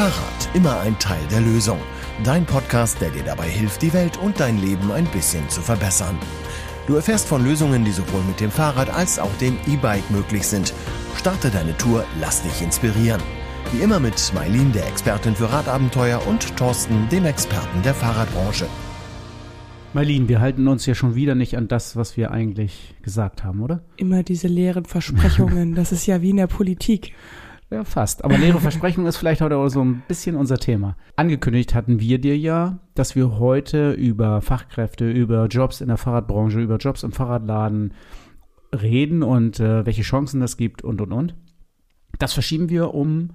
Fahrrad, immer ein Teil der Lösung. Dein Podcast, der dir dabei hilft, die Welt und dein Leben ein bisschen zu verbessern. Du erfährst von Lösungen, die sowohl mit dem Fahrrad als auch dem E-Bike möglich sind. Starte deine Tour, lass dich inspirieren. Wie immer mit Mailin, der Expertin für Radabenteuer, und Thorsten, dem Experten der Fahrradbranche. Marlene, wir halten uns ja schon wieder nicht an das, was wir eigentlich gesagt haben, oder? Immer diese leeren Versprechungen. Das ist ja wie in der Politik. Ja, fast. Aber leere Versprechung ist vielleicht heute auch so ein bisschen unser Thema. Angekündigt hatten wir dir ja, dass wir heute über Fachkräfte, über Jobs in der Fahrradbranche, über Jobs im Fahrradladen reden und äh, welche Chancen das gibt und und und. Das verschieben wir um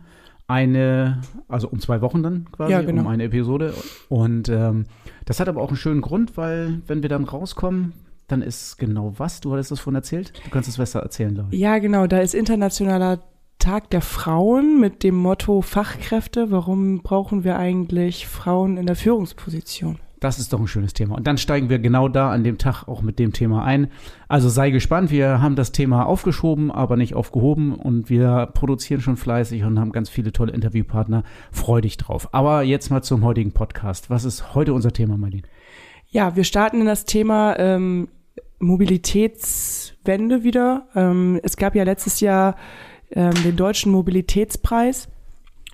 eine, also um zwei Wochen dann quasi, ja, genau. um eine Episode. Und ähm, das hat aber auch einen schönen Grund, weil wenn wir dann rauskommen, dann ist genau was, du hattest das vorhin erzählt, du kannst es besser erzählen, glaube ich. Ja, genau, da ist internationaler Tag der Frauen mit dem Motto Fachkräfte. Warum brauchen wir eigentlich Frauen in der Führungsposition? Das ist doch ein schönes Thema. Und dann steigen wir genau da an dem Tag auch mit dem Thema ein. Also sei gespannt, wir haben das Thema aufgeschoben, aber nicht aufgehoben und wir produzieren schon fleißig und haben ganz viele tolle Interviewpartner. Freu dich drauf. Aber jetzt mal zum heutigen Podcast. Was ist heute unser Thema, Marlene? Ja, wir starten in das Thema ähm, Mobilitätswende wieder. Ähm, es gab ja letztes Jahr ähm, den Deutschen Mobilitätspreis.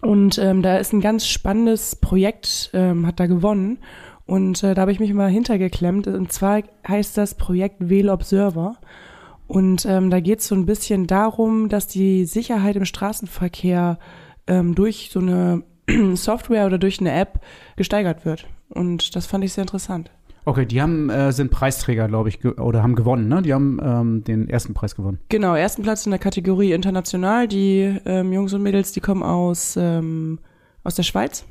Und ähm, da ist ein ganz spannendes Projekt, ähm, hat da gewonnen. Und äh, da habe ich mich mal hintergeklemmt. Und zwar heißt das Projekt Wähl Observer. Und ähm, da geht es so ein bisschen darum, dass die Sicherheit im Straßenverkehr ähm, durch so eine Software oder durch eine App gesteigert wird. Und das fand ich sehr interessant. Okay, die haben, äh, sind Preisträger, glaube ich, oder haben gewonnen, ne? Die haben ähm, den ersten Preis gewonnen. Genau, ersten Platz in der Kategorie international. Die ähm, Jungs und Mädels, die kommen aus, ähm, aus der Schweiz.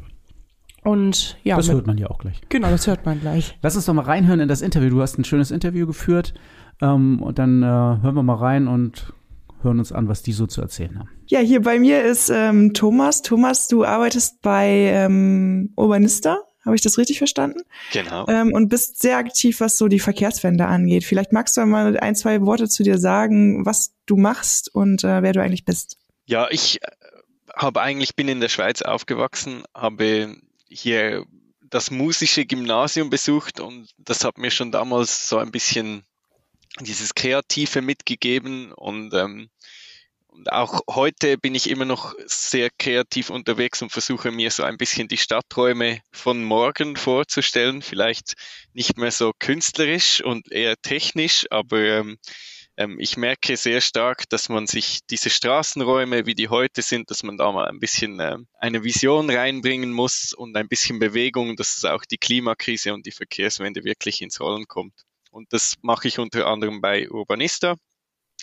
Und ja. Das mit, hört man ja auch gleich. Genau, das hört man gleich. Lass uns doch mal reinhören in das Interview. Du hast ein schönes Interview geführt. Ähm, und dann äh, hören wir mal rein und hören uns an, was die so zu erzählen haben. Ja, hier bei mir ist ähm, Thomas. Thomas, du arbeitest bei ähm, Urbanista habe ich das richtig verstanden? Genau. Ähm, und bist sehr aktiv, was so die Verkehrswende angeht. Vielleicht magst du mal ein, zwei Worte zu dir sagen, was du machst und äh, wer du eigentlich bist. Ja, ich äh, habe eigentlich bin in der Schweiz aufgewachsen, habe hier das musische Gymnasium besucht und das hat mir schon damals so ein bisschen dieses Kreative mitgegeben und ähm, und auch heute bin ich immer noch sehr kreativ unterwegs und versuche mir so ein bisschen die Stadträume von morgen vorzustellen. Vielleicht nicht mehr so künstlerisch und eher technisch, aber ähm, ähm, ich merke sehr stark, dass man sich diese Straßenräume, wie die heute sind, dass man da mal ein bisschen äh, eine Vision reinbringen muss und ein bisschen Bewegung, dass es auch die Klimakrise und die Verkehrswende wirklich ins Rollen kommt. Und das mache ich unter anderem bei Urbanista.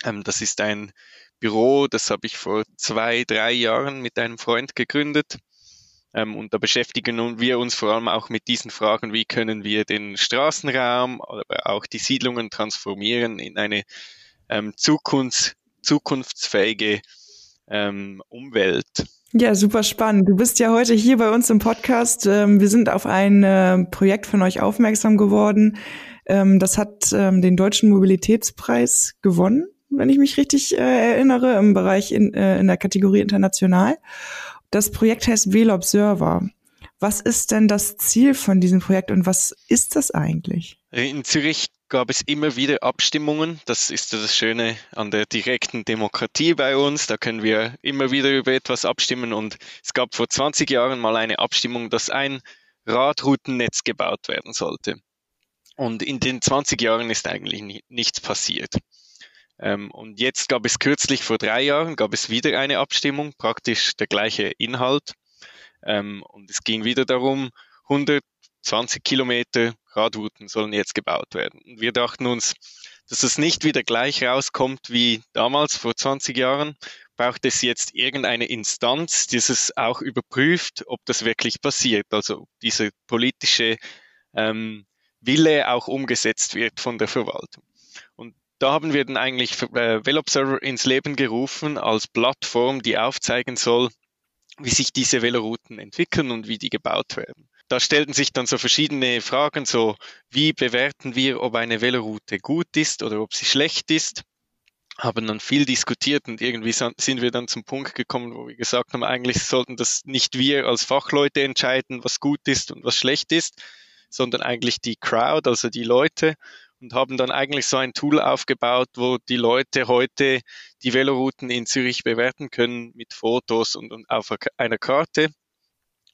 Ähm, das ist ein Büro, das habe ich vor zwei, drei Jahren mit einem Freund gegründet. Ähm, und da beschäftigen wir uns vor allem auch mit diesen Fragen, wie können wir den Straßenraum, aber auch die Siedlungen transformieren in eine ähm, Zukunfts-, zukunftsfähige ähm, Umwelt. Ja, super spannend. Du bist ja heute hier bei uns im Podcast. Ähm, wir sind auf ein äh, Projekt von euch aufmerksam geworden. Ähm, das hat ähm, den Deutschen Mobilitätspreis gewonnen wenn ich mich richtig äh, erinnere, im Bereich in, äh, in der Kategorie international. Das Projekt heißt Wähl Observer. Was ist denn das Ziel von diesem Projekt und was ist das eigentlich? In Zürich gab es immer wieder Abstimmungen. Das ist das Schöne an der direkten Demokratie bei uns. Da können wir immer wieder über etwas abstimmen. Und es gab vor 20 Jahren mal eine Abstimmung, dass ein Radroutennetz gebaut werden sollte. Und in den 20 Jahren ist eigentlich nichts passiert. Ähm, und jetzt gab es kürzlich vor drei Jahren, gab es wieder eine Abstimmung, praktisch der gleiche Inhalt. Ähm, und es ging wieder darum, 120 Kilometer Radrouten sollen jetzt gebaut werden. Und wir dachten uns, dass es nicht wieder gleich rauskommt wie damals vor 20 Jahren, braucht es jetzt irgendeine Instanz, die es auch überprüft, ob das wirklich passiert. Also diese politische ähm, Wille auch umgesetzt wird von der Verwaltung. Und da haben wir dann eigentlich äh, ins Leben gerufen als Plattform, die aufzeigen soll, wie sich diese Velorouten entwickeln und wie die gebaut werden. Da stellten sich dann so verschiedene Fragen, so wie bewerten wir, ob eine Veloroute gut ist oder ob sie schlecht ist. haben dann viel diskutiert und irgendwie sind wir dann zum Punkt gekommen, wo wir gesagt haben, eigentlich sollten das nicht wir als Fachleute entscheiden, was gut ist und was schlecht ist, sondern eigentlich die Crowd, also die Leute und haben dann eigentlich so ein Tool aufgebaut, wo die Leute heute die Velorouten in Zürich bewerten können mit Fotos und, und auf einer Karte.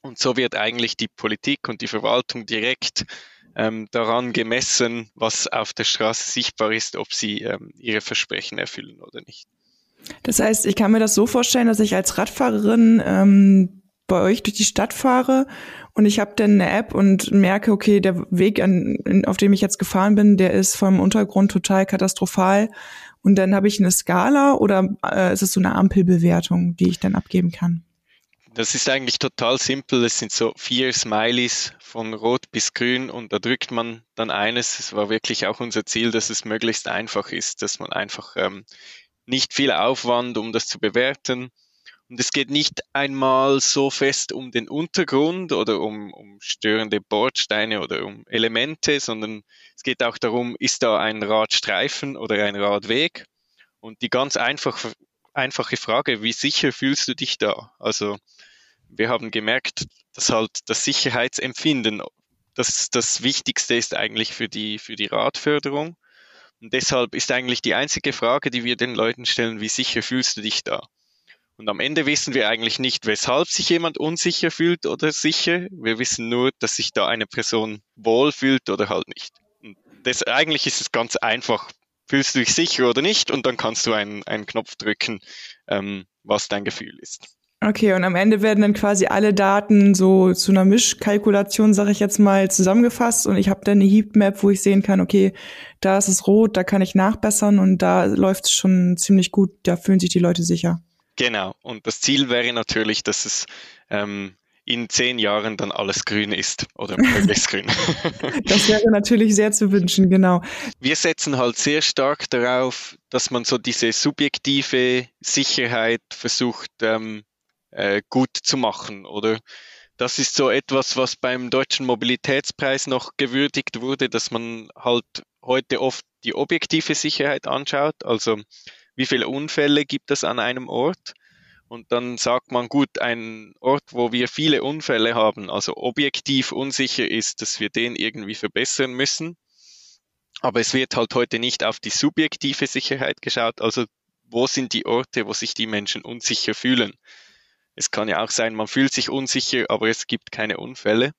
Und so wird eigentlich die Politik und die Verwaltung direkt ähm, daran gemessen, was auf der Straße sichtbar ist, ob sie ähm, ihre Versprechen erfüllen oder nicht. Das heißt, ich kann mir das so vorstellen, dass ich als Radfahrerin ähm, bei euch durch die Stadt fahre und ich habe dann eine App und merke, okay, der Weg, an, auf dem ich jetzt gefahren bin, der ist vom Untergrund total katastrophal. Und dann habe ich eine Skala oder äh, ist es so eine Ampelbewertung, die ich dann abgeben kann? Das ist eigentlich total simpel. Es sind so vier Smileys von rot bis grün und da drückt man dann eines. Es war wirklich auch unser Ziel, dass es möglichst einfach ist, dass man einfach ähm, nicht viel Aufwand, um das zu bewerten und es geht nicht einmal so fest um den Untergrund oder um, um störende Bordsteine oder um Elemente, sondern es geht auch darum, ist da ein Radstreifen oder ein Radweg? Und die ganz einfach, einfache Frage, wie sicher fühlst du dich da? Also wir haben gemerkt, dass halt das Sicherheitsempfinden das, das Wichtigste ist eigentlich für die, für die Radförderung. Und deshalb ist eigentlich die einzige Frage, die wir den Leuten stellen, wie sicher fühlst du dich da? Und am Ende wissen wir eigentlich nicht, weshalb sich jemand unsicher fühlt oder sicher. Wir wissen nur, dass sich da eine Person wohl fühlt oder halt nicht. Und das, eigentlich ist es ganz einfach. Fühlst du dich sicher oder nicht? Und dann kannst du einen, einen Knopf drücken, ähm, was dein Gefühl ist. Okay, und am Ende werden dann quasi alle Daten so zu einer Mischkalkulation, sage ich jetzt mal, zusammengefasst und ich habe dann eine Heatmap, wo ich sehen kann, okay, da ist es rot, da kann ich nachbessern und da läuft es schon ziemlich gut, da fühlen sich die Leute sicher. Genau. Und das Ziel wäre natürlich, dass es ähm, in zehn Jahren dann alles grün ist oder möglichst grün. das wäre natürlich sehr zu wünschen, genau. Wir setzen halt sehr stark darauf, dass man so diese subjektive Sicherheit versucht ähm, äh, gut zu machen, oder? Das ist so etwas, was beim Deutschen Mobilitätspreis noch gewürdigt wurde, dass man halt heute oft die objektive Sicherheit anschaut. Also wie viele Unfälle gibt es an einem Ort. Und dann sagt man, gut, ein Ort, wo wir viele Unfälle haben, also objektiv unsicher ist, dass wir den irgendwie verbessern müssen. Aber es wird halt heute nicht auf die subjektive Sicherheit geschaut, also wo sind die Orte, wo sich die Menschen unsicher fühlen. Es kann ja auch sein, man fühlt sich unsicher, aber es gibt keine Unfälle.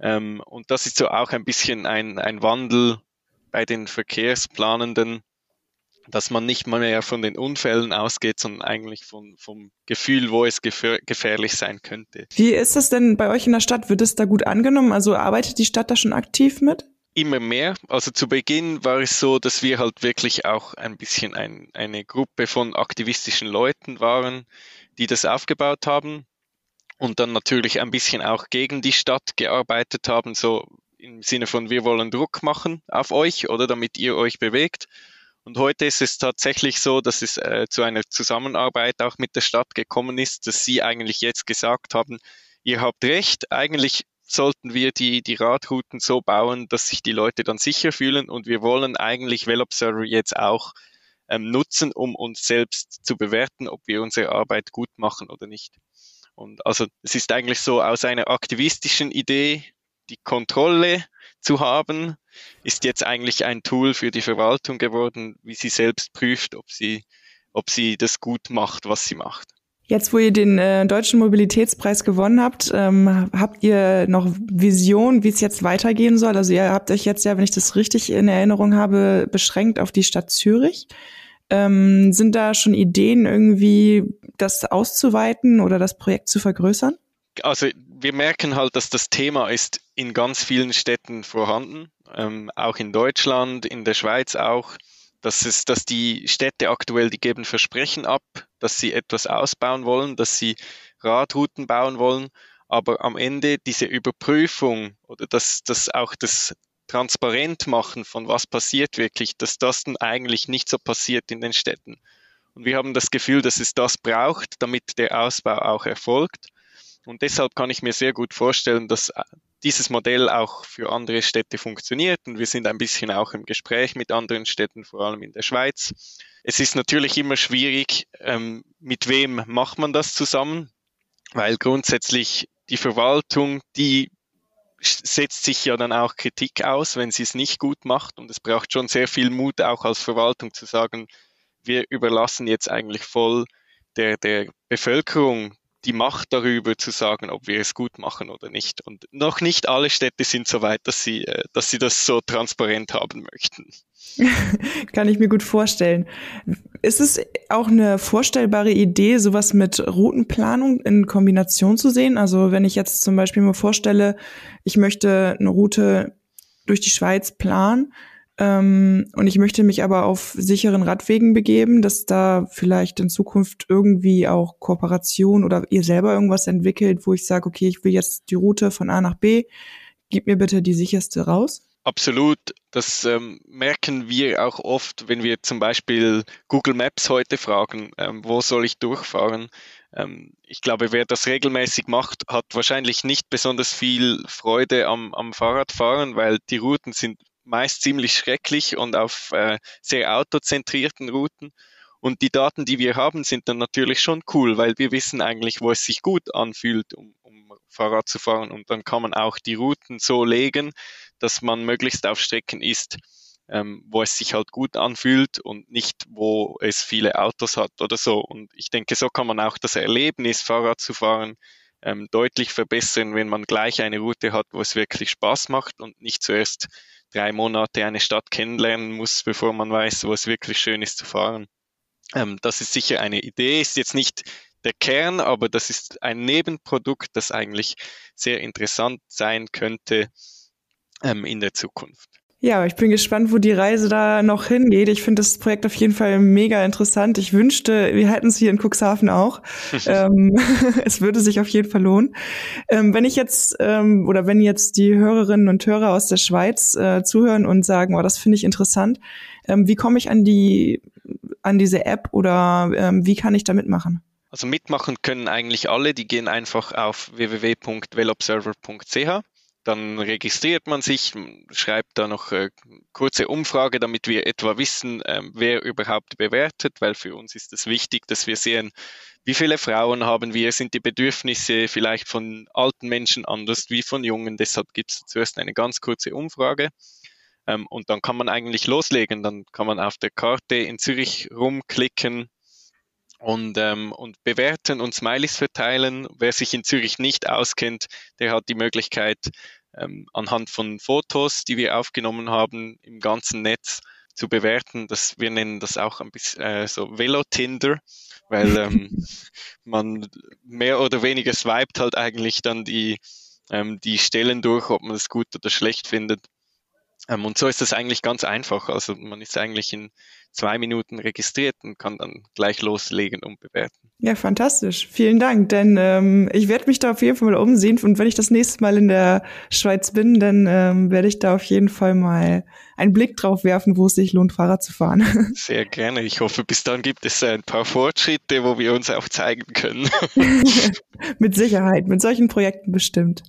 Ähm, und das ist so auch ein bisschen ein, ein Wandel bei den Verkehrsplanenden, dass man nicht mal mehr von den Unfällen ausgeht, sondern eigentlich von, vom Gefühl, wo es gefähr gefährlich sein könnte. Wie ist das denn bei euch in der Stadt? Wird es da gut angenommen? Also arbeitet die Stadt da schon aktiv mit? Immer mehr. Also zu Beginn war es so, dass wir halt wirklich auch ein bisschen ein, eine Gruppe von aktivistischen Leuten waren, die das aufgebaut haben und dann natürlich ein bisschen auch gegen die Stadt gearbeitet haben, so im Sinne von wir wollen Druck machen auf euch oder damit ihr euch bewegt. Und heute ist es tatsächlich so, dass es äh, zu einer Zusammenarbeit auch mit der Stadt gekommen ist, dass sie eigentlich jetzt gesagt haben, ihr habt recht, eigentlich sollten wir die, die Radrouten so bauen, dass sich die Leute dann sicher fühlen und wir wollen eigentlich Wellobserver jetzt auch ähm, nutzen, um uns selbst zu bewerten, ob wir unsere Arbeit gut machen oder nicht. Und also es ist eigentlich so aus einer aktivistischen Idee die Kontrolle zu haben, ist jetzt eigentlich ein Tool für die Verwaltung geworden, wie sie selbst prüft, ob sie, ob sie das gut macht, was sie macht. Jetzt, wo ihr den äh, Deutschen Mobilitätspreis gewonnen habt, ähm, habt ihr noch Vision, wie es jetzt weitergehen soll? Also ihr habt euch jetzt ja, wenn ich das richtig in Erinnerung habe, beschränkt auf die Stadt Zürich. Ähm, sind da schon Ideen, irgendwie das auszuweiten oder das Projekt zu vergrößern? Also wir merken halt, dass das Thema ist in ganz vielen Städten vorhanden, ähm, auch in Deutschland, in der Schweiz auch. dass, es, dass die Städte aktuell, die geben Versprechen ab, dass sie etwas ausbauen wollen, dass sie Radrouten bauen wollen, aber am Ende diese Überprüfung oder dass das auch das transparent machen von was passiert wirklich, dass das dann eigentlich nicht so passiert in den Städten. Und wir haben das Gefühl, dass es das braucht, damit der Ausbau auch erfolgt. Und deshalb kann ich mir sehr gut vorstellen, dass dieses Modell auch für andere Städte funktioniert und wir sind ein bisschen auch im Gespräch mit anderen Städten, vor allem in der Schweiz. Es ist natürlich immer schwierig, ähm, mit wem macht man das zusammen, weil grundsätzlich die Verwaltung, die setzt sich ja dann auch Kritik aus, wenn sie es nicht gut macht. Und es braucht schon sehr viel Mut, auch als Verwaltung zu sagen, wir überlassen jetzt eigentlich voll der, der Bevölkerung die Macht darüber zu sagen, ob wir es gut machen oder nicht. Und noch nicht alle Städte sind so weit, dass sie, äh, dass sie das so transparent haben möchten. Kann ich mir gut vorstellen. Ist es auch eine vorstellbare Idee, sowas mit Routenplanung in Kombination zu sehen? Also wenn ich jetzt zum Beispiel mir vorstelle, ich möchte eine Route durch die Schweiz planen, ähm, und ich möchte mich aber auf sicheren Radwegen begeben, dass da vielleicht in Zukunft irgendwie auch Kooperation oder ihr selber irgendwas entwickelt, wo ich sage, okay, ich will jetzt die Route von A nach B, gib mir bitte die sicherste raus. Absolut. Das ähm, merken wir auch oft, wenn wir zum Beispiel Google Maps heute fragen, ähm, wo soll ich durchfahren? Ähm, ich glaube, wer das regelmäßig macht, hat wahrscheinlich nicht besonders viel Freude am, am Fahrradfahren, weil die Routen sind meist ziemlich schrecklich und auf äh, sehr autozentrierten Routen. Und die Daten, die wir haben, sind dann natürlich schon cool, weil wir wissen eigentlich, wo es sich gut anfühlt, um, um Fahrrad zu fahren. Und dann kann man auch die Routen so legen, dass man möglichst auf Strecken ist, ähm, wo es sich halt gut anfühlt und nicht, wo es viele Autos hat oder so. Und ich denke, so kann man auch das Erlebnis, Fahrrad zu fahren, ähm, deutlich verbessern, wenn man gleich eine Route hat, wo es wirklich Spaß macht und nicht zuerst drei Monate eine Stadt kennenlernen muss, bevor man weiß, wo es wirklich schön ist zu fahren. Ähm, das ist sicher eine Idee, ist jetzt nicht der Kern, aber das ist ein Nebenprodukt, das eigentlich sehr interessant sein könnte ähm, in der Zukunft. Ja, ich bin gespannt, wo die Reise da noch hingeht. Ich finde das Projekt auf jeden Fall mega interessant. Ich wünschte, wir hätten es hier in Cuxhaven auch. ähm, es würde sich auf jeden Fall lohnen. Ähm, wenn ich jetzt ähm, oder wenn jetzt die Hörerinnen und Hörer aus der Schweiz äh, zuhören und sagen, oh, das finde ich interessant, ähm, wie komme ich an die an diese App oder ähm, wie kann ich da mitmachen? Also mitmachen können eigentlich alle. Die gehen einfach auf www.wellobserver.ch dann registriert man sich, schreibt da noch äh, kurze Umfrage, damit wir etwa wissen, äh, wer überhaupt bewertet, weil für uns ist es wichtig, dass wir sehen, wie viele Frauen haben wir, sind die Bedürfnisse vielleicht von alten Menschen anders wie von jungen. Deshalb gibt es zuerst eine ganz kurze Umfrage. Ähm, und dann kann man eigentlich loslegen. Dann kann man auf der Karte in Zürich rumklicken, und, ähm, und bewerten und Smileys verteilen. Wer sich in Zürich nicht auskennt, der hat die Möglichkeit, ähm, anhand von Fotos, die wir aufgenommen haben, im ganzen Netz zu bewerten. Das, wir nennen das auch ein bisschen äh, so Velo-Tinder, weil ähm, man mehr oder weniger swiped halt eigentlich dann die, ähm, die Stellen durch, ob man es gut oder schlecht findet. Ähm, und so ist das eigentlich ganz einfach. Also man ist eigentlich in zwei Minuten registriert und kann dann gleich loslegen und bewerten. Ja, fantastisch. Vielen Dank. Denn ähm, ich werde mich da auf jeden Fall mal umsehen. Und wenn ich das nächste Mal in der Schweiz bin, dann ähm, werde ich da auf jeden Fall mal einen Blick drauf werfen, wo es sich lohnt, Fahrrad zu fahren. Sehr gerne. Ich hoffe, bis dann gibt es ein paar Fortschritte, wo wir uns auch zeigen können. mit Sicherheit, mit solchen Projekten bestimmt.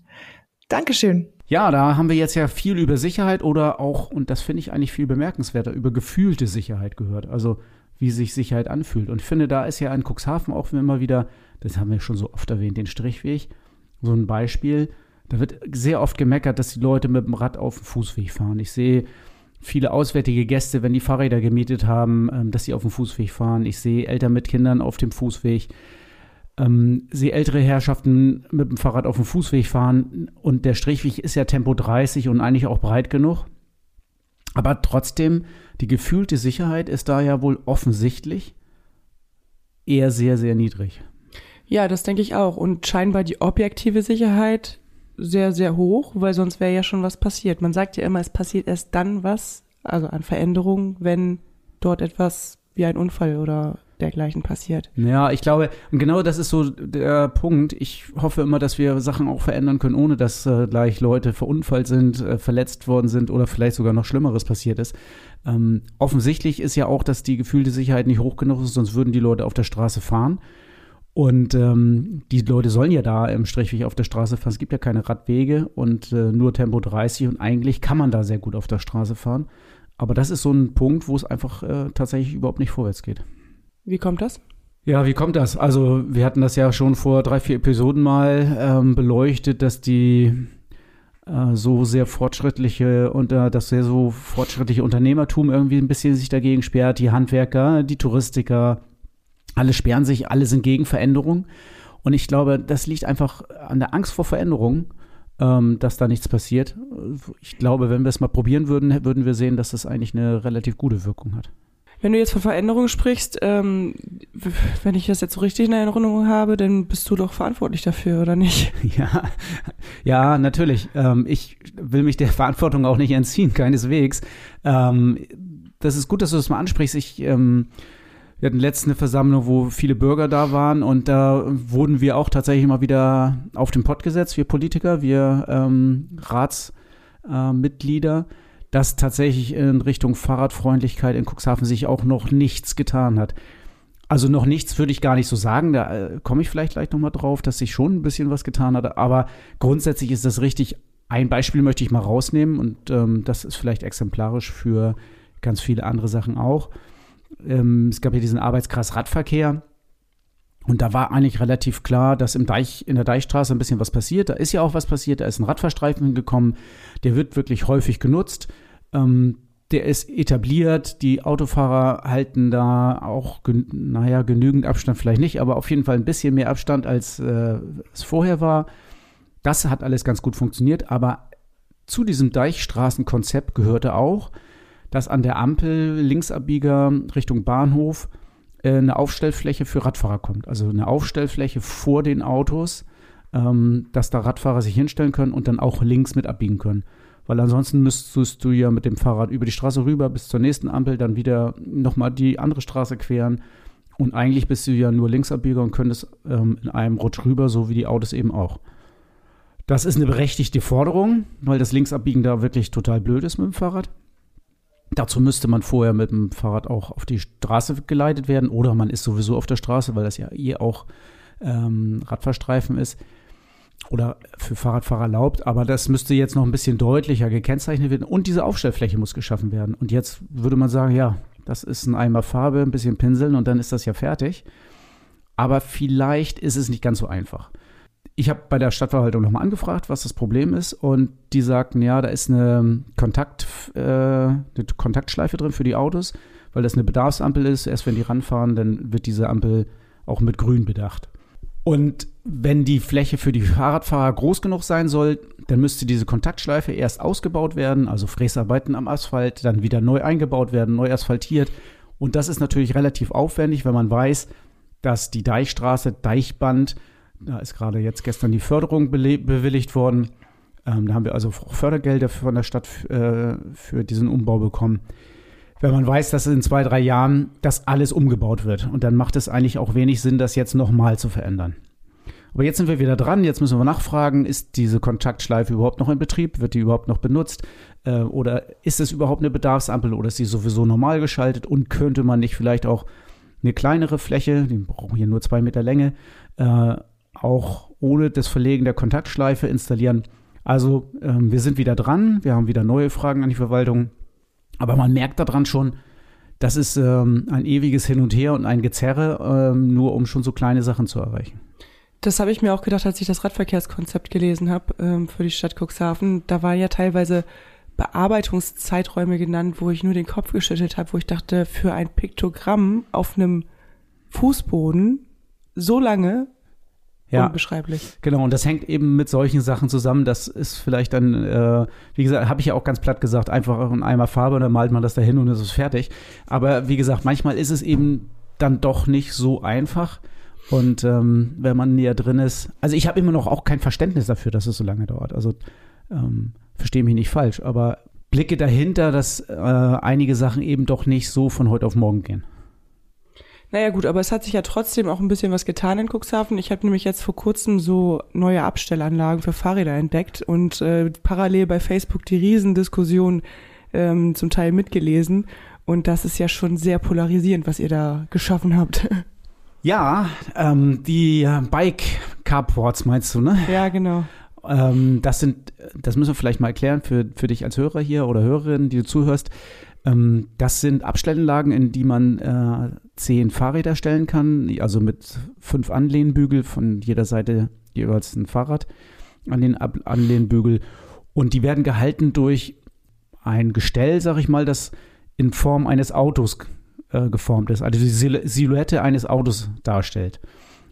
Dankeschön. Ja, da haben wir jetzt ja viel über Sicherheit oder auch, und das finde ich eigentlich viel bemerkenswerter, über gefühlte Sicherheit gehört. Also wie sich Sicherheit anfühlt. Und ich finde, da ist ja in Cuxhaven auch immer wieder, das haben wir schon so oft erwähnt, den Strichweg, so ein Beispiel. Da wird sehr oft gemeckert, dass die Leute mit dem Rad auf dem Fußweg fahren. Ich sehe viele auswärtige Gäste, wenn die Fahrräder gemietet haben, ähm, dass sie auf dem Fußweg fahren. Ich sehe Eltern mit Kindern auf dem Fußweg ähm, sie ältere Herrschaften mit dem Fahrrad auf dem Fußweg fahren und der Strichweg ist ja Tempo 30 und eigentlich auch breit genug. Aber trotzdem, die gefühlte Sicherheit ist da ja wohl offensichtlich eher sehr, sehr niedrig. Ja, das denke ich auch. Und scheinbar die objektive Sicherheit sehr, sehr hoch, weil sonst wäre ja schon was passiert. Man sagt ja immer, es passiert erst dann was, also an Veränderungen, wenn dort etwas wie ein Unfall oder dergleichen passiert. Ja, ich glaube, und genau das ist so der Punkt. Ich hoffe immer, dass wir Sachen auch verändern können, ohne dass äh, gleich Leute verunfallt sind, äh, verletzt worden sind oder vielleicht sogar noch Schlimmeres passiert ist. Ähm, offensichtlich ist ja auch, dass die gefühlte Sicherheit nicht hoch genug ist, sonst würden die Leute auf der Straße fahren. Und ähm, die Leute sollen ja da im Strichweg auf der Straße fahren. Es gibt ja keine Radwege und äh, nur Tempo 30 und eigentlich kann man da sehr gut auf der Straße fahren. Aber das ist so ein Punkt, wo es einfach äh, tatsächlich überhaupt nicht vorwärts geht. Wie kommt das? Ja, wie kommt das? Also wir hatten das ja schon vor drei, vier Episoden mal ähm, beleuchtet, dass die äh, so sehr fortschrittliche und äh, das sehr so fortschrittliche Unternehmertum irgendwie ein bisschen sich dagegen sperrt. Die Handwerker, die Touristiker, alle sperren sich, alle sind gegen Veränderung. Und ich glaube, das liegt einfach an der Angst vor Veränderung, ähm, dass da nichts passiert. Ich glaube, wenn wir es mal probieren würden, würden wir sehen, dass das eigentlich eine relativ gute Wirkung hat. Wenn du jetzt von Veränderung sprichst, ähm, wenn ich das jetzt so richtig in Erinnerung habe, dann bist du doch verantwortlich dafür, oder nicht? Ja, ja, natürlich. Ähm, ich will mich der Verantwortung auch nicht entziehen, keineswegs. Ähm, das ist gut, dass du das mal ansprichst. Ich ähm, wir hatten letzte eine Versammlung, wo viele Bürger da waren und da wurden wir auch tatsächlich mal wieder auf den Pott gesetzt, wir Politiker, wir ähm, Ratsmitglieder, äh, dass tatsächlich in Richtung Fahrradfreundlichkeit in Cuxhaven sich auch noch nichts getan hat. Also noch nichts würde ich gar nicht so sagen, da äh, komme ich vielleicht gleich nochmal drauf, dass sich schon ein bisschen was getan hat, aber grundsätzlich ist das richtig. Ein Beispiel möchte ich mal rausnehmen und ähm, das ist vielleicht exemplarisch für ganz viele andere Sachen auch ähm, es gab ja diesen Arbeitskreis Radverkehr. Und da war eigentlich relativ klar, dass im Deich, in der Deichstraße ein bisschen was passiert. Da ist ja auch was passiert. Da ist ein Radverstreifen hingekommen. Der wird wirklich häufig genutzt. Ähm, der ist etabliert. Die Autofahrer halten da auch, naja, genügend Abstand vielleicht nicht, aber auf jeden Fall ein bisschen mehr Abstand, als äh, es vorher war. Das hat alles ganz gut funktioniert. Aber zu diesem Deichstraßenkonzept gehörte auch, dass an der Ampel Linksabbieger Richtung Bahnhof eine Aufstellfläche für Radfahrer kommt. Also eine Aufstellfläche vor den Autos, ähm, dass da Radfahrer sich hinstellen können und dann auch links mit abbiegen können. Weil ansonsten müsstest du ja mit dem Fahrrad über die Straße rüber bis zur nächsten Ampel, dann wieder nochmal die andere Straße queren. Und eigentlich bist du ja nur Linksabbieger und könntest ähm, in einem Rutsch rüber, so wie die Autos eben auch. Das ist eine berechtigte Forderung, weil das Linksabbiegen da wirklich total blöd ist mit dem Fahrrad. Dazu müsste man vorher mit dem Fahrrad auch auf die Straße geleitet werden oder man ist sowieso auf der Straße, weil das ja eh auch ähm, Radfahrstreifen ist oder für Fahrradfahrer erlaubt. Aber das müsste jetzt noch ein bisschen deutlicher gekennzeichnet werden und diese Aufstellfläche muss geschaffen werden. Und jetzt würde man sagen, ja, das ist ein Eimer Farbe, ein bisschen pinseln und dann ist das ja fertig. Aber vielleicht ist es nicht ganz so einfach ich habe bei der Stadtverwaltung nochmal angefragt, was das Problem ist. Und die sagten, ja, da ist eine, Kontakt, äh, eine Kontaktschleife drin für die Autos, weil das eine Bedarfsampel ist. Erst wenn die ranfahren, dann wird diese Ampel auch mit grün bedacht. Und wenn die Fläche für die Fahrradfahrer groß genug sein soll, dann müsste diese Kontaktschleife erst ausgebaut werden, also Fräsarbeiten am Asphalt, dann wieder neu eingebaut werden, neu asphaltiert. Und das ist natürlich relativ aufwendig, wenn man weiß, dass die Deichstraße, Deichband da ist gerade jetzt gestern die Förderung bewilligt worden. Ähm, da haben wir also Fördergelder von der Stadt äh, für diesen Umbau bekommen. Wenn man weiß, dass in zwei, drei Jahren das alles umgebaut wird. Und dann macht es eigentlich auch wenig Sinn, das jetzt nochmal zu verändern. Aber jetzt sind wir wieder dran. Jetzt müssen wir nachfragen, ist diese Kontaktschleife überhaupt noch in Betrieb? Wird die überhaupt noch benutzt? Äh, oder ist es überhaupt eine Bedarfsampel oder ist sie sowieso normal geschaltet? Und könnte man nicht vielleicht auch eine kleinere Fläche, die brauchen hier nur zwei Meter Länge, äh, auch ohne das Verlegen der Kontaktschleife installieren. Also ähm, wir sind wieder dran, wir haben wieder neue Fragen an die Verwaltung, aber man merkt daran schon, das ist ähm, ein ewiges Hin und Her und ein Gezerre, ähm, nur um schon so kleine Sachen zu erreichen. Das habe ich mir auch gedacht, als ich das Radverkehrskonzept gelesen habe ähm, für die Stadt Cuxhaven. Da waren ja teilweise Bearbeitungszeiträume genannt, wo ich nur den Kopf geschüttelt habe, wo ich dachte, für ein Piktogramm auf einem Fußboden so lange ja. unbeschreiblich. Genau, und das hängt eben mit solchen Sachen zusammen. Das ist vielleicht dann, äh, wie gesagt, habe ich ja auch ganz platt gesagt, einfach ein Eimer Farbe und dann malt man das dahin und es ist fertig. Aber wie gesagt, manchmal ist es eben dann doch nicht so einfach. Und ähm, wenn man näher drin ist, also ich habe immer noch auch kein Verständnis dafür, dass es so lange dauert. Also ähm, verstehe mich nicht falsch, aber blicke dahinter, dass äh, einige Sachen eben doch nicht so von heute auf morgen gehen. Naja gut, aber es hat sich ja trotzdem auch ein bisschen was getan in Cuxhaven. Ich habe nämlich jetzt vor kurzem so neue Abstellanlagen für Fahrräder entdeckt und äh, parallel bei Facebook die Riesendiskussion ähm, zum Teil mitgelesen. Und das ist ja schon sehr polarisierend, was ihr da geschaffen habt. Ja, ähm, die Bike Carports meinst du, ne? Ja, genau. Ähm, das sind, das müssen wir vielleicht mal erklären für, für dich als Hörer hier oder Hörerin, die du zuhörst. Ähm, das sind Abstellanlagen, in die man äh, zehn Fahrräder stellen kann, also mit fünf Anlehnbügel von jeder Seite jeweils ein Fahrrad an den Ab Anlehnbügel. Und die werden gehalten durch ein Gestell, sag ich mal, das in Form eines Autos äh, geformt ist, also die Silhouette eines Autos darstellt.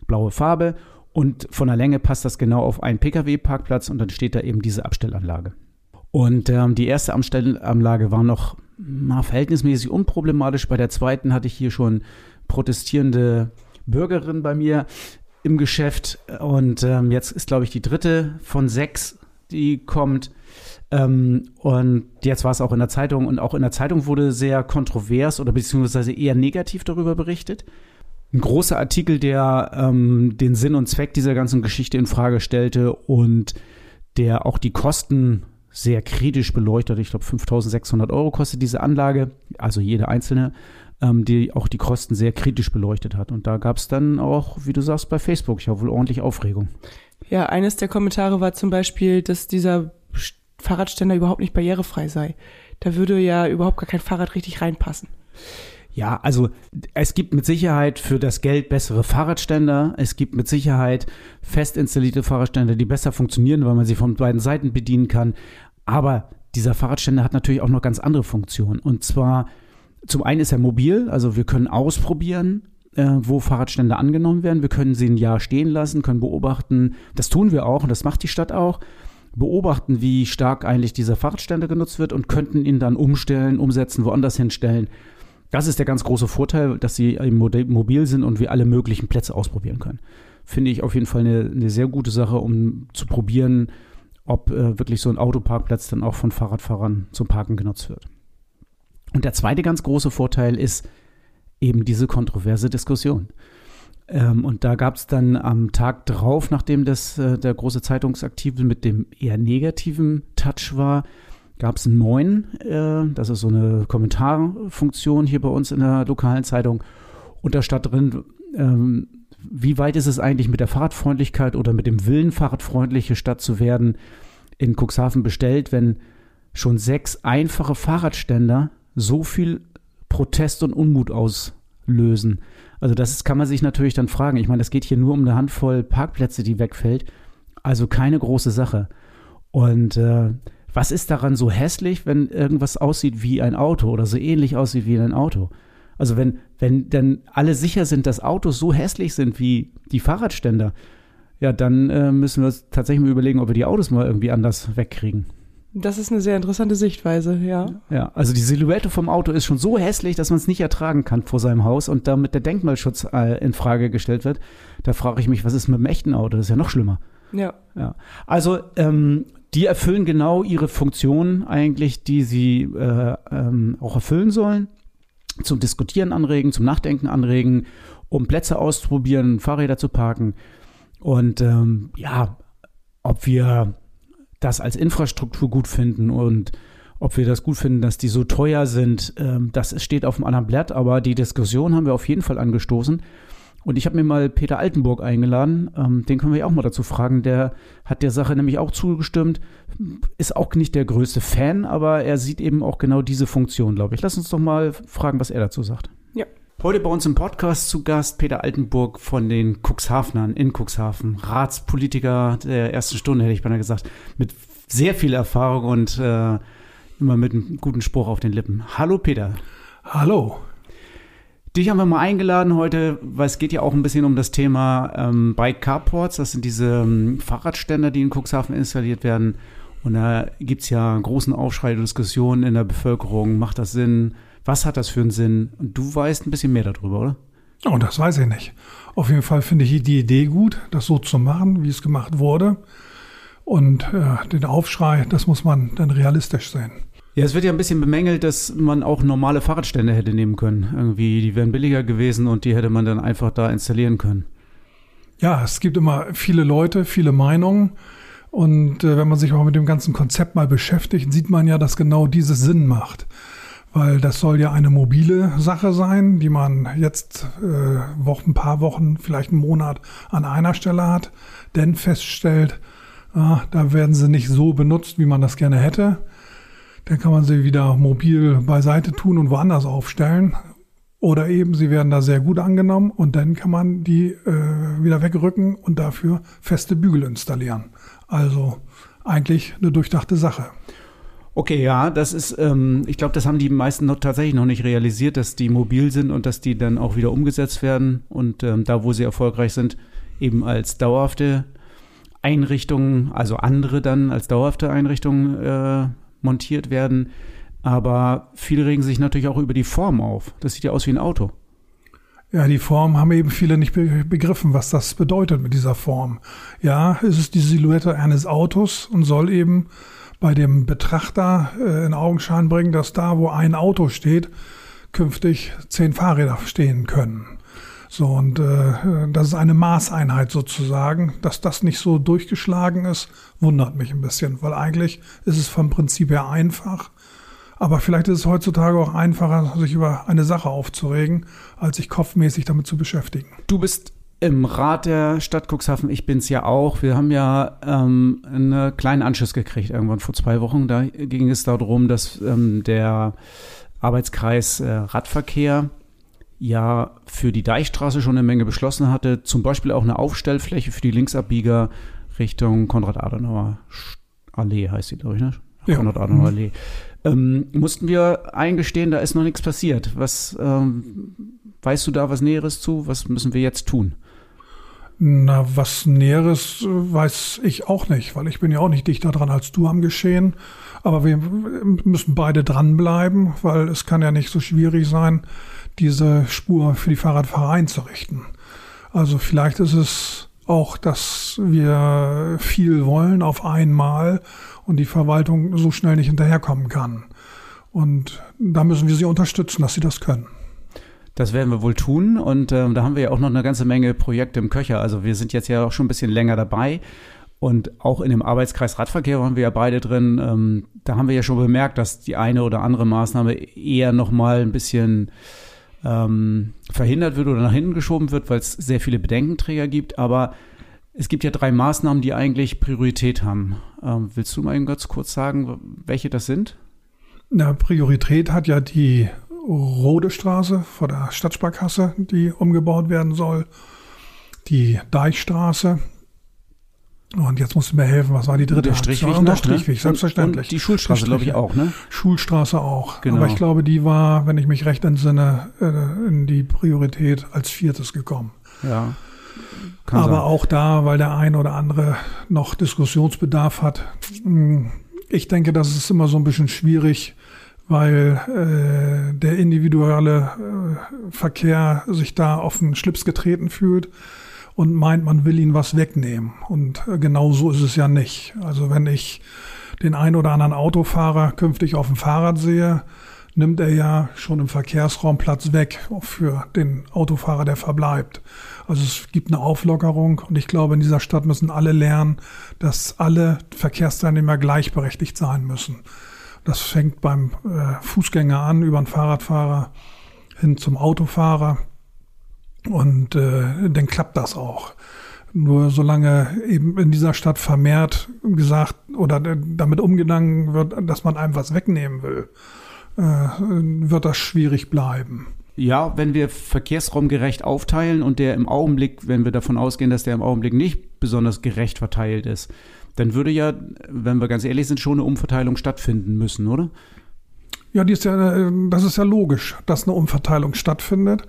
Blaue Farbe und von der Länge passt das genau auf einen Pkw-Parkplatz und dann steht da eben diese Abstellanlage. Und ähm, die erste Abstellanlage war noch na, verhältnismäßig unproblematisch. Bei der zweiten hatte ich hier schon protestierende Bürgerinnen bei mir im Geschäft. Und ähm, jetzt ist, glaube ich, die dritte von sechs, die kommt. Ähm, und jetzt war es auch in der Zeitung. Und auch in der Zeitung wurde sehr kontrovers oder beziehungsweise eher negativ darüber berichtet. Ein großer Artikel, der ähm, den Sinn und Zweck dieser ganzen Geschichte in Frage stellte und der auch die Kosten sehr kritisch beleuchtet. Ich glaube, 5600 Euro kostet diese Anlage, also jede einzelne, ähm, die auch die Kosten sehr kritisch beleuchtet hat. Und da gab es dann auch, wie du sagst, bei Facebook ja wohl ordentlich Aufregung. Ja, eines der Kommentare war zum Beispiel, dass dieser Fahrradständer überhaupt nicht barrierefrei sei. Da würde ja überhaupt gar kein Fahrrad richtig reinpassen. Ja, also es gibt mit Sicherheit für das Geld bessere Fahrradständer. Es gibt mit Sicherheit fest installierte Fahrradständer, die besser funktionieren, weil man sie von beiden Seiten bedienen kann. Aber dieser Fahrradständer hat natürlich auch noch ganz andere Funktionen. Und zwar, zum einen ist er mobil, also wir können ausprobieren, äh, wo Fahrradstände angenommen werden. Wir können sie ein Jahr stehen lassen, können beobachten. Das tun wir auch und das macht die Stadt auch. Beobachten, wie stark eigentlich dieser Fahrradständer genutzt wird und könnten ihn dann umstellen, umsetzen, woanders hinstellen. Das ist der ganz große Vorteil, dass sie mobil sind und wir alle möglichen Plätze ausprobieren können. Finde ich auf jeden Fall eine, eine sehr gute Sache, um zu probieren, ob äh, wirklich so ein Autoparkplatz dann auch von Fahrradfahrern zum Parken genutzt wird. Und der zweite ganz große Vorteil ist eben diese kontroverse Diskussion. Ähm, und da gab es dann am Tag drauf, nachdem das äh, der große Zeitungsaktive mit dem eher negativen Touch war, gab es einen neuen, äh, das ist so eine Kommentarfunktion hier bei uns in der lokalen Zeitung. Und da stand drin, ähm, wie weit ist es eigentlich mit der Fahrradfreundlichkeit oder mit dem Willen, fahrradfreundliche Stadt zu werden, in Cuxhaven bestellt, wenn schon sechs einfache Fahrradständer so viel Protest und Unmut auslösen. Also das kann man sich natürlich dann fragen. Ich meine, es geht hier nur um eine Handvoll Parkplätze, die wegfällt. Also keine große Sache. Und äh, was ist daran so hässlich, wenn irgendwas aussieht wie ein Auto oder so ähnlich aussieht wie ein Auto? Also wenn, wenn dann alle sicher sind, dass Autos so hässlich sind wie die Fahrradständer, ja, dann äh, müssen wir uns tatsächlich mal überlegen, ob wir die Autos mal irgendwie anders wegkriegen. Das ist eine sehr interessante Sichtweise, ja. Ja, also die Silhouette vom Auto ist schon so hässlich, dass man es nicht ertragen kann vor seinem Haus und damit der Denkmalschutz äh, in Frage gestellt wird. Da frage ich mich, was ist mit dem echten Auto? Das ist ja noch schlimmer. Ja. ja. Also ähm, die erfüllen genau ihre Funktion eigentlich, die sie äh, ähm, auch erfüllen sollen. Zum Diskutieren anregen, zum Nachdenken anregen, um Plätze auszuprobieren, Fahrräder zu parken. Und ähm, ja, ob wir das als Infrastruktur gut finden und ob wir das gut finden, dass die so teuer sind, ähm, das steht auf dem anderen Blatt. Aber die Diskussion haben wir auf jeden Fall angestoßen. Und ich habe mir mal Peter Altenburg eingeladen, ähm, den können wir ja auch mal dazu fragen. Der hat der Sache nämlich auch zugestimmt, ist auch nicht der größte Fan, aber er sieht eben auch genau diese Funktion, glaube ich. Lass uns doch mal fragen, was er dazu sagt. Ja. Heute bei uns im Podcast zu Gast Peter Altenburg von den Cuxhavenern in Cuxhaven, Ratspolitiker der ersten Stunde, hätte ich beinahe gesagt, mit sehr viel Erfahrung und äh, immer mit einem guten Spruch auf den Lippen. Hallo Peter. Hallo. Dich haben wir mal eingeladen heute, weil es geht ja auch ein bisschen um das Thema ähm, Bike Carports. Das sind diese ähm, Fahrradständer, die in Cuxhaven installiert werden. Und da gibt es ja großen Aufschrei Diskussionen in der Bevölkerung. Macht das Sinn? Was hat das für einen Sinn? Und du weißt ein bisschen mehr darüber, oder? Oh, das weiß ich nicht. Auf jeden Fall finde ich die Idee gut, das so zu machen, wie es gemacht wurde. Und äh, den Aufschrei, das muss man dann realistisch sehen. Ja, es wird ja ein bisschen bemängelt, dass man auch normale Fahrradstände hätte nehmen können. Irgendwie, die wären billiger gewesen und die hätte man dann einfach da installieren können. Ja, es gibt immer viele Leute, viele Meinungen. Und äh, wenn man sich auch mit dem ganzen Konzept mal beschäftigt, sieht man ja, dass genau dieses Sinn macht. weil das soll ja eine mobile Sache sein, die man jetzt äh, Wochen, ein paar Wochen, vielleicht einen Monat an einer Stelle hat, denn feststellt, ah, da werden sie nicht so benutzt, wie man das gerne hätte. Dann kann man sie wieder mobil beiseite tun und woanders aufstellen. Oder eben, sie werden da sehr gut angenommen und dann kann man die äh, wieder wegrücken und dafür feste Bügel installieren. Also eigentlich eine durchdachte Sache. Okay, ja, das ist, ähm, ich glaube, das haben die meisten noch tatsächlich noch nicht realisiert, dass die mobil sind und dass die dann auch wieder umgesetzt werden und ähm, da, wo sie erfolgreich sind, eben als dauerhafte Einrichtungen, also andere dann als dauerhafte Einrichtungen äh, montiert werden. Aber viele regen sich natürlich auch über die Form auf. Das sieht ja aus wie ein Auto. Ja, die Form haben eben viele nicht begriffen, was das bedeutet mit dieser Form. Ja, es ist die Silhouette eines Autos und soll eben bei dem Betrachter äh, in Augenschein bringen, dass da, wo ein Auto steht, künftig zehn Fahrräder stehen können. So, und äh, das ist eine Maßeinheit sozusagen. Dass das nicht so durchgeschlagen ist, wundert mich ein bisschen, weil eigentlich ist es vom Prinzip her einfach. Aber vielleicht ist es heutzutage auch einfacher, sich über eine Sache aufzuregen, als sich kopfmäßig damit zu beschäftigen. Du bist im Rat der Stadt Cuxhaven, ich bin's ja auch. Wir haben ja ähm, einen kleinen Anschluss gekriegt irgendwann vor zwei Wochen. Da ging es darum, dass ähm, der Arbeitskreis äh, Radverkehr ja für die Deichstraße schon eine Menge beschlossen hatte. Zum Beispiel auch eine Aufstellfläche für die Linksabbieger Richtung Konrad-Adenauer Allee heißt sie, glaube ich, ne? Ja. Konrad-Adenauer Allee. Ähm, mussten wir eingestehen, da ist noch nichts passiert. Was ähm, weißt du da was Näheres zu? Was müssen wir jetzt tun? Na, was Näheres äh, weiß ich auch nicht, weil ich bin ja auch nicht dichter dran als du am Geschehen. Aber wir müssen beide dranbleiben, weil es kann ja nicht so schwierig sein, diese Spur für die Fahrradfahrer einzurichten. Also vielleicht ist es auch, dass wir viel wollen auf einmal und die Verwaltung so schnell nicht hinterherkommen kann. Und da müssen wir sie unterstützen, dass sie das können. Das werden wir wohl tun und ähm, da haben wir ja auch noch eine ganze Menge Projekte im Köcher. Also wir sind jetzt ja auch schon ein bisschen länger dabei und auch in dem Arbeitskreis Radverkehr waren wir ja beide drin. Ähm, da haben wir ja schon bemerkt, dass die eine oder andere Maßnahme eher noch mal ein bisschen ähm, verhindert wird oder nach hinten geschoben wird, weil es sehr viele Bedenkenträger gibt. Aber es gibt ja drei Maßnahmen, die eigentlich Priorität haben. Ähm, willst du mal eben ganz kurz sagen, welche das sind? Na, Priorität hat ja die Rodestraße vor der Stadtsparkasse, die umgebaut werden soll. Die Deichstraße. Und jetzt musst du mir helfen, was war die dritte? Der Strichweg, noch, der Strichweg, ne? selbstverständlich. Und die Schulstraße, glaube ich, auch, ne? Schulstraße auch. Genau. Aber ich glaube, die war, wenn ich mich recht entsinne, äh, in die Priorität als viertes gekommen. Ja. Aber sein. auch da, weil der ein oder andere noch Diskussionsbedarf hat. Hm, ich denke, das ist immer so ein bisschen schwierig, weil äh, der individuelle äh, Verkehr sich da auf den Schlips getreten fühlt und meint, man will ihn was wegnehmen. Und äh, genau so ist es ja nicht. Also wenn ich den ein oder anderen Autofahrer künftig auf dem Fahrrad sehe, nimmt er ja schon im Verkehrsraum Platz weg für den Autofahrer, der verbleibt. Also es gibt eine Auflockerung und ich glaube, in dieser Stadt müssen alle lernen, dass alle Verkehrsteilnehmer gleichberechtigt sein müssen. Das fängt beim äh, Fußgänger an, über den Fahrradfahrer hin zum Autofahrer. Und äh, dann klappt das auch. Nur solange eben in dieser Stadt vermehrt gesagt oder damit umgegangen wird, dass man einem was wegnehmen will, äh, wird das schwierig bleiben. Ja, wenn wir verkehrsraumgerecht aufteilen und der im Augenblick, wenn wir davon ausgehen, dass der im Augenblick nicht besonders gerecht verteilt ist, dann würde ja, wenn wir ganz ehrlich sind, schon eine Umverteilung stattfinden müssen, oder? Ja, die ist ja, das ist ja logisch, dass eine Umverteilung stattfindet.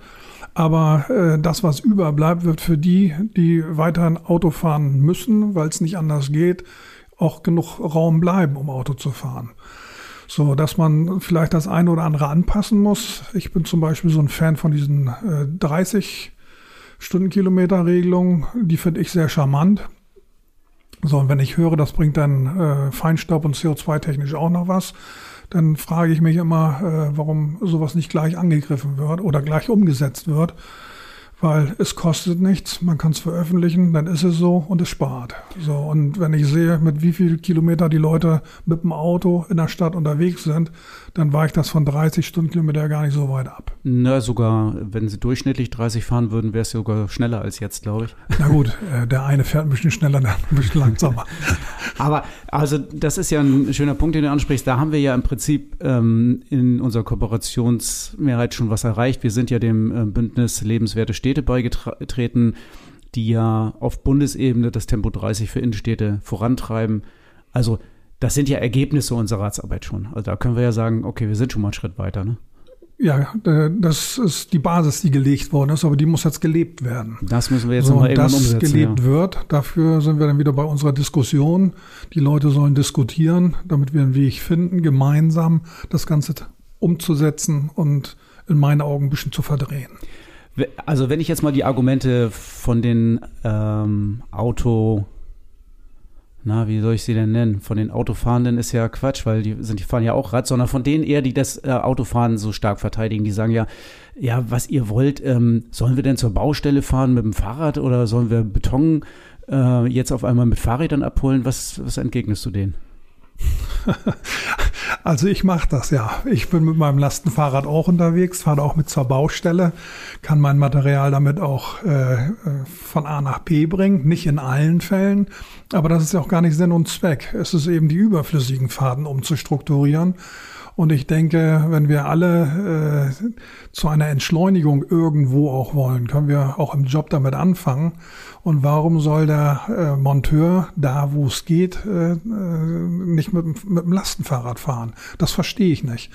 Aber äh, das, was überbleibt, wird für die, die weiterhin Auto fahren müssen, weil es nicht anders geht, auch genug Raum bleiben, um Auto zu fahren. So, dass man vielleicht das eine oder andere anpassen muss. Ich bin zum Beispiel so ein Fan von diesen äh, 30 Stundenkilometer-Regelungen. Die finde ich sehr charmant. So, und wenn ich höre, das bringt dann äh, Feinstaub und CO2-technisch auch noch was, dann frage ich mich immer, äh, warum sowas nicht gleich angegriffen wird oder gleich umgesetzt wird. Weil es kostet nichts, man kann es veröffentlichen, dann ist es so und es spart. So und wenn ich sehe, mit wie viel Kilometer die Leute mit dem Auto in der Stadt unterwegs sind, dann war ich das von 30 Stundenkilometer gar nicht so weit ab. Na, sogar, wenn sie durchschnittlich 30 fahren würden, wäre es sogar schneller als jetzt, glaube ich. Na gut, äh, der eine fährt ein bisschen schneller, der andere ein bisschen langsamer. Aber also das ist ja ein schöner Punkt, den du ansprichst. Da haben wir ja im Prinzip ähm, in unserer Kooperationsmehrheit schon was erreicht. Wir sind ja dem äh, Bündnis Lebenswerte Städte beigetreten, die ja auf Bundesebene das Tempo 30 für Innenstädte vorantreiben. Also das sind ja Ergebnisse unserer Ratsarbeit schon. Also da können wir ja sagen, okay, wir sind schon mal einen Schritt weiter. Ne? Ja, das ist die Basis, die gelegt worden ist, aber die muss jetzt gelebt werden. Das müssen wir jetzt so, nochmal irgendwann das umsetzen. gelebt ja. wird, dafür sind wir dann wieder bei unserer Diskussion. Die Leute sollen diskutieren, damit wir einen Weg finden, gemeinsam das Ganze umzusetzen und in meinen Augen ein bisschen zu verdrehen. Also wenn ich jetzt mal die Argumente von den ähm, Auto, na, wie soll ich sie denn nennen? Von den Autofahrenden ist ja Quatsch, weil die sind, die fahren ja auch Rad, sondern von denen eher, die das äh, Autofahren so stark verteidigen, die sagen ja, ja, was ihr wollt, ähm, sollen wir denn zur Baustelle fahren mit dem Fahrrad oder sollen wir Beton äh, jetzt auf einmal mit Fahrrädern abholen? Was, was entgegnest du denen? Also ich mache das ja. Ich bin mit meinem Lastenfahrrad auch unterwegs, fahre auch mit zur Baustelle, kann mein Material damit auch äh, von A nach B bringen. Nicht in allen Fällen, aber das ist ja auch gar nicht Sinn und Zweck. Es ist eben die überflüssigen Faden umzustrukturieren. Und ich denke, wenn wir alle äh, zu einer Entschleunigung irgendwo auch wollen, können wir auch im Job damit anfangen. Und warum soll der äh, Monteur da, wo es geht, äh, nicht mit, mit dem Lastenfahrrad fahren? Das verstehe ich nicht.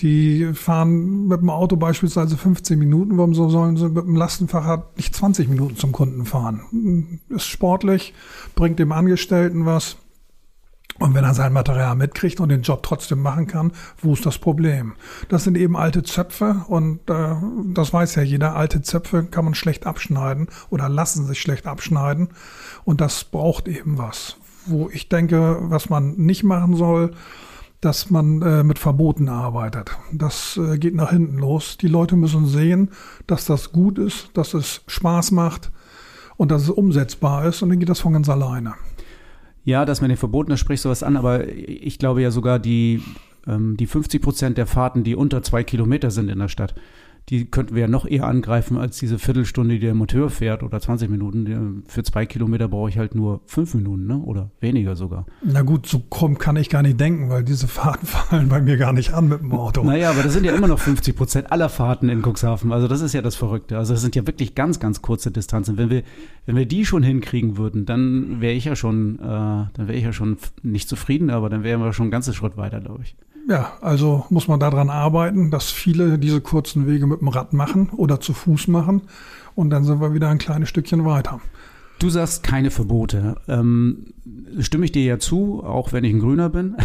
Die fahren mit dem Auto beispielsweise 15 Minuten. Warum sollen sie mit dem Lastenfahrrad nicht 20 Minuten zum Kunden fahren? Ist sportlich, bringt dem Angestellten was. Und wenn er sein Material mitkriegt und den Job trotzdem machen kann, wo ist das Problem? Das sind eben alte Zöpfe und äh, das weiß ja jeder. Alte Zöpfe kann man schlecht abschneiden oder lassen sich schlecht abschneiden und das braucht eben was. Wo ich denke, was man nicht machen soll, dass man äh, mit Verboten arbeitet. Das äh, geht nach hinten los. Die Leute müssen sehen, dass das gut ist, dass es Spaß macht und dass es umsetzbar ist und dann geht das von ganz alleine. Ja, das mit den Verboten, da sprichst du was an, aber ich glaube ja sogar die, ähm, die 50 Prozent der Fahrten, die unter zwei Kilometer sind in der Stadt, die könnten wir ja noch eher angreifen als diese Viertelstunde, die der Motor fährt oder 20 Minuten. Für zwei Kilometer brauche ich halt nur fünf Minuten, ne? Oder weniger sogar. Na gut, so krumm kann ich gar nicht denken, weil diese Fahrten fallen bei mir gar nicht an mit dem Auto. Naja, aber das sind ja immer noch 50 Prozent aller Fahrten in Cuxhaven. Also das ist ja das Verrückte. Also das sind ja wirklich ganz, ganz kurze Distanzen. Wenn wir, wenn wir die schon hinkriegen würden, dann wäre ich ja schon, äh, dann wäre ich ja schon nicht zufrieden, aber dann wären wir schon ein ganzes Schritt weiter, glaube ich. Ja, also muss man daran arbeiten, dass viele diese kurzen Wege mit dem Rad machen oder zu Fuß machen. Und dann sind wir wieder ein kleines Stückchen weiter. Du sagst keine Verbote. Ähm, stimme ich dir ja zu, auch wenn ich ein Grüner bin.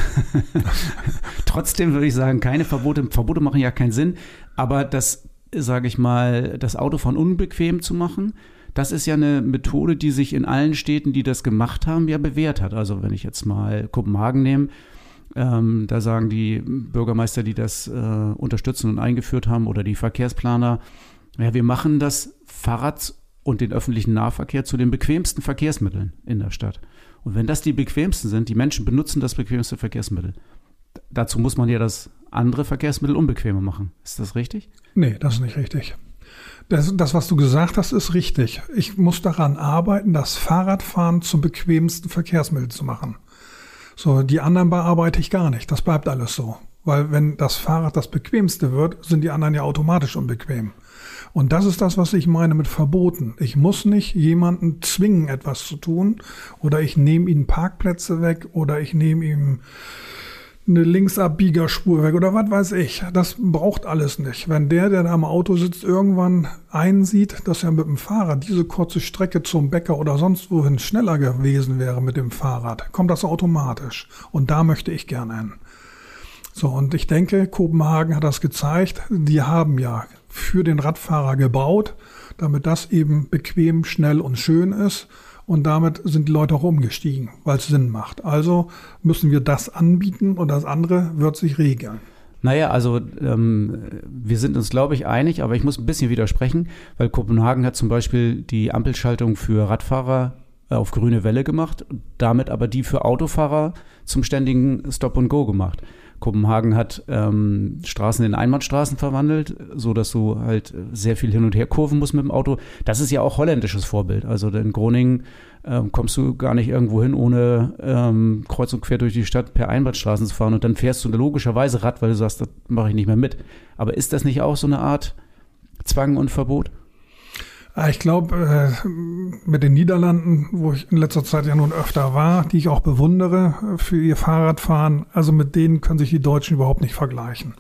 Trotzdem würde ich sagen, keine Verbote. Verbote machen ja keinen Sinn. Aber das, sage ich mal, das Autofahren unbequem zu machen, das ist ja eine Methode, die sich in allen Städten, die das gemacht haben, ja bewährt hat. Also wenn ich jetzt mal Kopenhagen nehme, ähm, da sagen die Bürgermeister, die das äh, unterstützen und eingeführt haben, oder die Verkehrsplaner, ja, wir machen das Fahrrad und den öffentlichen Nahverkehr zu den bequemsten Verkehrsmitteln in der Stadt. Und wenn das die bequemsten sind, die Menschen benutzen das bequemste Verkehrsmittel. Dazu muss man ja das andere Verkehrsmittel unbequemer machen. Ist das richtig? Nee, das ist nicht richtig. Das, das, was du gesagt hast, ist richtig. Ich muss daran arbeiten, das Fahrradfahren zum bequemsten Verkehrsmittel zu machen. So, die anderen bearbeite ich gar nicht. Das bleibt alles so. Weil wenn das Fahrrad das bequemste wird, sind die anderen ja automatisch unbequem. Und das ist das, was ich meine mit Verboten. Ich muss nicht jemanden zwingen, etwas zu tun, oder ich nehme ihm Parkplätze weg, oder ich nehme ihm eine Linksabbiegerspur weg oder was weiß ich. Das braucht alles nicht. Wenn der, der da am Auto sitzt, irgendwann einsieht, dass er mit dem Fahrrad diese kurze Strecke zum Bäcker oder sonst wohin schneller gewesen wäre mit dem Fahrrad, kommt das automatisch. Und da möchte ich gerne hin. So, und ich denke, Kopenhagen hat das gezeigt. Die haben ja für den Radfahrer gebaut, damit das eben bequem, schnell und schön ist. Und damit sind die Leute auch umgestiegen, weil es Sinn macht. Also müssen wir das anbieten und das andere wird sich regeln. Naja, also ähm, wir sind uns, glaube ich, einig, aber ich muss ein bisschen widersprechen, weil Kopenhagen hat zum Beispiel die Ampelschaltung für Radfahrer äh, auf grüne Welle gemacht, damit aber die für Autofahrer zum ständigen Stop and Go gemacht. Kopenhagen hat ähm, Straßen in Einbahnstraßen verwandelt, so dass du halt sehr viel hin und her kurven musst mit dem Auto. Das ist ja auch holländisches Vorbild. Also in Groningen ähm, kommst du gar nicht irgendwo hin, ohne ähm, kreuz und quer durch die Stadt per Einbahnstraßen zu fahren und dann fährst du logischerweise Rad, weil du sagst, das mache ich nicht mehr mit. Aber ist das nicht auch so eine Art Zwang und Verbot? Ah, ich glaube, äh, mit den Niederlanden, wo ich in letzter Zeit ja nun öfter war, die ich auch bewundere für ihr Fahrradfahren, also mit denen können sich die Deutschen überhaupt nicht vergleichen.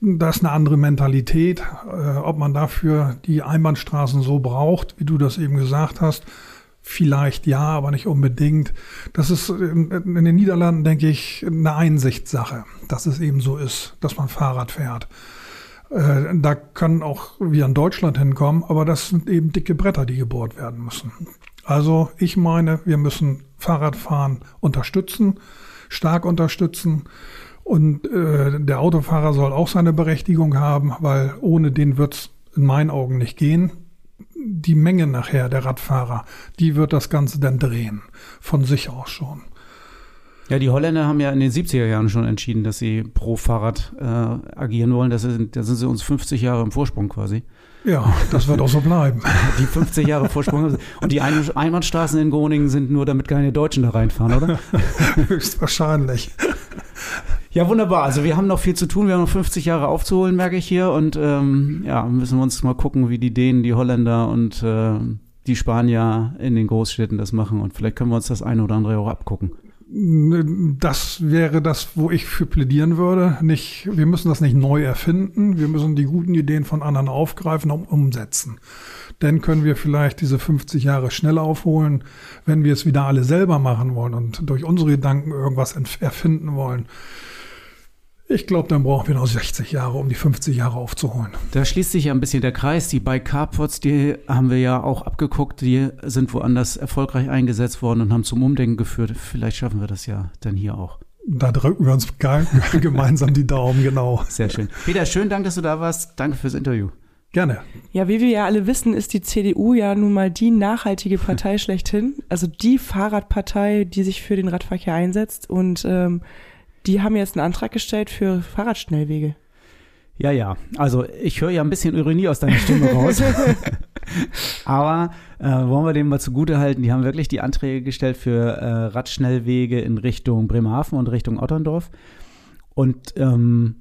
Da ist eine andere Mentalität. Äh, ob man dafür die Einbahnstraßen so braucht, wie du das eben gesagt hast, vielleicht ja, aber nicht unbedingt. Das ist in, in den Niederlanden, denke ich, eine Einsichtssache, dass es eben so ist, dass man Fahrrad fährt. Äh, da kann auch wir in Deutschland hinkommen, aber das sind eben dicke Bretter, die gebohrt werden müssen. Also ich meine, wir müssen Fahrradfahren unterstützen, stark unterstützen. Und äh, der Autofahrer soll auch seine Berechtigung haben, weil ohne den wird's in meinen Augen nicht gehen. Die Menge nachher der Radfahrer, die wird das Ganze dann drehen, von sich aus schon. Ja, die Holländer haben ja in den 70er Jahren schon entschieden, dass sie pro Fahrrad äh, agieren wollen. Das sind, da sind sie uns 50 Jahre im Vorsprung quasi. Ja, das wird auch so bleiben. Die 50 Jahre Vorsprung. Und die Einbahnstraßen in Groningen sind nur, damit keine Deutschen da reinfahren, oder? Höchstwahrscheinlich. Ja, wunderbar. Also wir haben noch viel zu tun. Wir haben noch 50 Jahre aufzuholen, merke ich hier. Und ähm, ja, müssen wir uns mal gucken, wie die Dänen, die Holländer und äh, die Spanier in den Großstädten das machen. Und vielleicht können wir uns das eine oder andere auch abgucken. Das wäre das, wo ich für plädieren würde. Nicht, wir müssen das nicht neu erfinden. Wir müssen die guten Ideen von anderen aufgreifen und umsetzen. Dann können wir vielleicht diese 50 Jahre schneller aufholen, wenn wir es wieder alle selber machen wollen und durch unsere Gedanken irgendwas erfinden wollen. Ich glaube, dann brauchen wir noch 60 Jahre, um die 50 Jahre aufzuholen. Da schließt sich ja ein bisschen der Kreis. Die Bike Carports, die haben wir ja auch abgeguckt. Die sind woanders erfolgreich eingesetzt worden und haben zum Umdenken geführt. Vielleicht schaffen wir das ja dann hier auch. Da drücken wir uns gemeinsam die Daumen, genau. Sehr schön. Peter, schönen Dank, dass du da warst. Danke fürs Interview. Gerne. Ja, wie wir ja alle wissen, ist die CDU ja nun mal die nachhaltige Partei schlechthin. Also die Fahrradpartei, die sich für den Radverkehr einsetzt. Und ähm, die haben jetzt einen Antrag gestellt für Fahrradschnellwege. Ja, ja. Also ich höre ja ein bisschen Ironie aus deiner Stimme raus. Aber äh, wollen wir dem mal zugute halten, die haben wirklich die Anträge gestellt für äh, Radschnellwege in Richtung Bremerhaven und Richtung Otterndorf. Und ähm,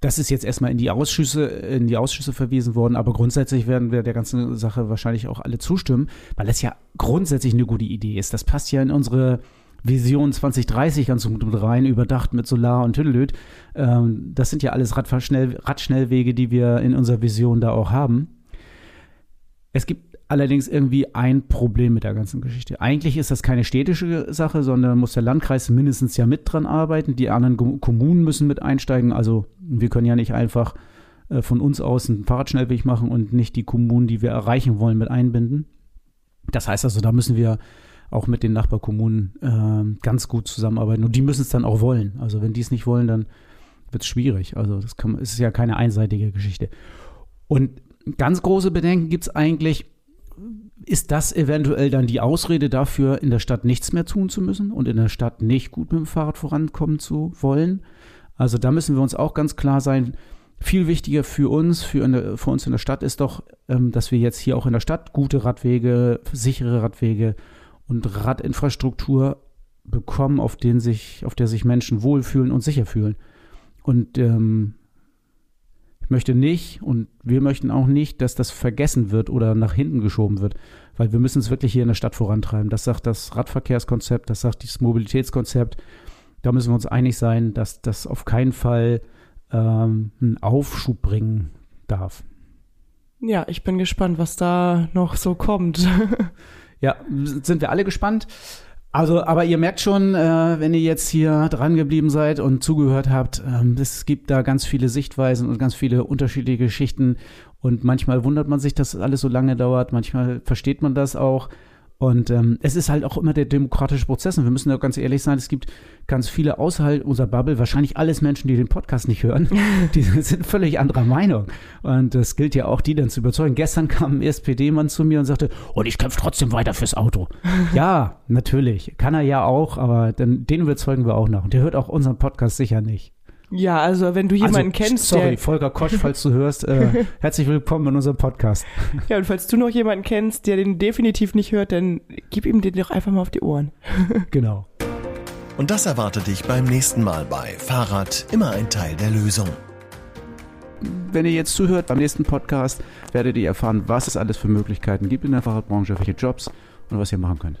das ist jetzt erstmal in die Ausschüsse, in die Ausschüsse verwiesen worden, aber grundsätzlich werden wir der ganzen Sache wahrscheinlich auch alle zustimmen, weil das ja grundsätzlich eine gute Idee ist. Das passt ja in unsere Vision 2030 ganz gut rein, überdacht mit Solar und Tüdelöd. Ähm, das sind ja alles Radschnell, Radschnellwege, die wir in unserer Vision da auch haben. Es gibt allerdings irgendwie ein Problem mit der ganzen Geschichte. Eigentlich ist das keine städtische Sache, sondern muss der Landkreis mindestens ja mit dran arbeiten. Die anderen Kommunen müssen mit einsteigen. Also wir können ja nicht einfach äh, von uns aus einen Fahrradschnellweg machen und nicht die Kommunen, die wir erreichen wollen, mit einbinden. Das heißt also, da müssen wir auch mit den Nachbarkommunen äh, ganz gut zusammenarbeiten. Und die müssen es dann auch wollen. Also wenn die es nicht wollen, dann wird es schwierig. Also das kann, ist ja keine einseitige Geschichte. Und ganz große Bedenken gibt es eigentlich, ist das eventuell dann die Ausrede dafür, in der Stadt nichts mehr tun zu müssen und in der Stadt nicht gut mit dem Fahrrad vorankommen zu wollen? Also da müssen wir uns auch ganz klar sein, viel wichtiger für uns, für, eine, für uns in der Stadt ist doch, ähm, dass wir jetzt hier auch in der Stadt gute Radwege, sichere Radwege und Radinfrastruktur bekommen, auf, den sich, auf der sich Menschen wohlfühlen und sicher fühlen. Und ähm, ich möchte nicht und wir möchten auch nicht, dass das vergessen wird oder nach hinten geschoben wird, weil wir müssen es wirklich hier in der Stadt vorantreiben. Das sagt das Radverkehrskonzept, das sagt dieses Mobilitätskonzept. Da müssen wir uns einig sein, dass das auf keinen Fall ähm, einen Aufschub bringen darf. Ja, ich bin gespannt, was da noch so kommt. Ja, sind wir alle gespannt. Also, aber ihr merkt schon, äh, wenn ihr jetzt hier dran geblieben seid und zugehört habt, ähm, es gibt da ganz viele Sichtweisen und ganz viele unterschiedliche Geschichten. Und manchmal wundert man sich, dass alles so lange dauert. Manchmal versteht man das auch. Und ähm, es ist halt auch immer der demokratische Prozess. Und wir müssen da ganz ehrlich sein, es gibt ganz viele außerhalb unserer Bubble, wahrscheinlich alles Menschen, die den Podcast nicht hören, die sind völlig anderer Meinung. Und das gilt ja auch, die dann zu überzeugen. Gestern kam ein SPD-Mann zu mir und sagte, und ich kämpfe trotzdem weiter fürs Auto. ja, natürlich. Kann er ja auch, aber dann, den überzeugen wir auch noch. Und der hört auch unseren Podcast sicher nicht. Ja, also wenn du jemanden also, kennst, sorry, der, Volker Kosch, falls du hörst, äh, herzlich willkommen in unserem Podcast. ja, und falls du noch jemanden kennst, der den definitiv nicht hört, dann gib ihm den doch einfach mal auf die Ohren. genau. Und das erwartet dich beim nächsten Mal bei Fahrrad immer ein Teil der Lösung. Wenn ihr jetzt zuhört beim nächsten Podcast, werdet ihr erfahren, was es alles für Möglichkeiten gibt in der Fahrradbranche, welche Jobs und was ihr machen könnt.